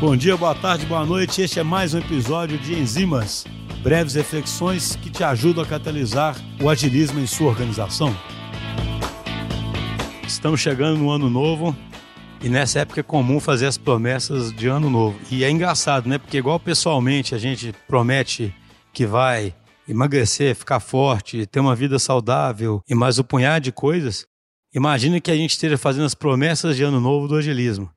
Bom dia, boa tarde, boa noite. Este é mais um episódio de Enzimas, breves reflexões que te ajudam a catalisar o agilismo em sua organização. Estamos chegando no ano novo e nessa época é comum fazer as promessas de ano novo. E é engraçado, né? Porque igual pessoalmente a gente promete que vai emagrecer, ficar forte, ter uma vida saudável e mais um punhado de coisas, imagine que a gente esteja fazendo as promessas de ano novo do agilismo.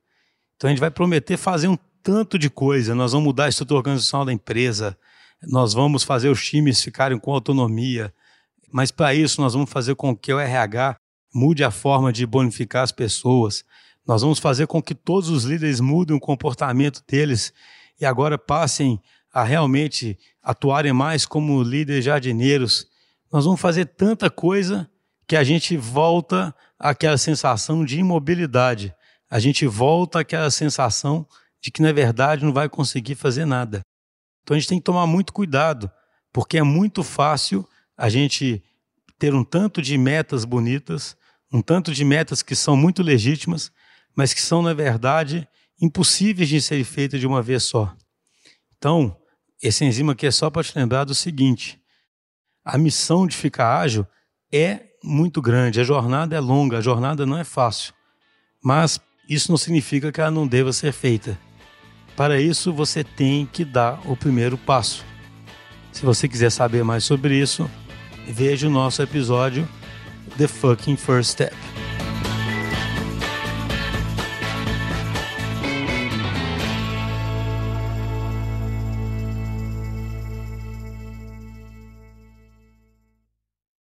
Então a gente vai prometer fazer um tanto de coisa, nós vamos mudar a estrutura organizacional da empresa, nós vamos fazer os times ficarem com autonomia, mas para isso nós vamos fazer com que o RH mude a forma de bonificar as pessoas, nós vamos fazer com que todos os líderes mudem o comportamento deles e agora passem a realmente atuarem mais como líderes jardineiros. Nós vamos fazer tanta coisa que a gente volta àquela sensação de imobilidade. A gente volta àquela sensação de que, na verdade, não vai conseguir fazer nada. Então a gente tem que tomar muito cuidado, porque é muito fácil a gente ter um tanto de metas bonitas, um tanto de metas que são muito legítimas, mas que são, na verdade, impossíveis de serem feitas de uma vez só. Então, esse enzima aqui é só para te lembrar do seguinte: a missão de ficar ágil é muito grande, a jornada é longa, a jornada não é fácil. Mas isso não significa que ela não deva ser feita. Para isso, você tem que dar o primeiro passo. Se você quiser saber mais sobre isso, veja o nosso episódio The Fucking First Step.